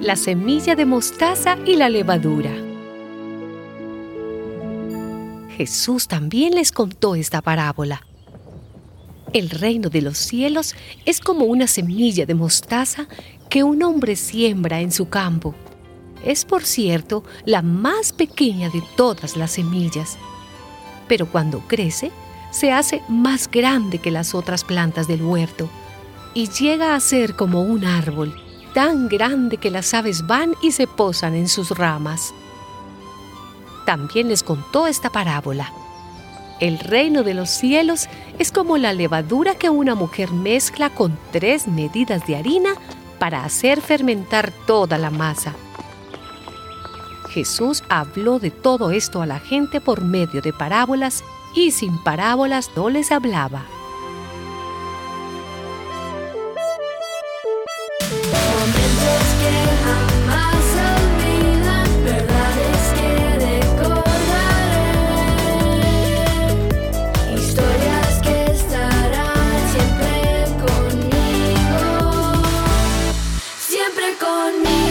La semilla de mostaza y la levadura. Jesús también les contó esta parábola. El reino de los cielos es como una semilla de mostaza que un hombre siembra en su campo. Es, por cierto, la más pequeña de todas las semillas. Pero cuando crece, se hace más grande que las otras plantas del huerto y llega a ser como un árbol, tan grande que las aves van y se posan en sus ramas también les contó esta parábola. El reino de los cielos es como la levadura que una mujer mezcla con tres medidas de harina para hacer fermentar toda la masa. Jesús habló de todo esto a la gente por medio de parábolas y sin parábolas no les hablaba. conmigo.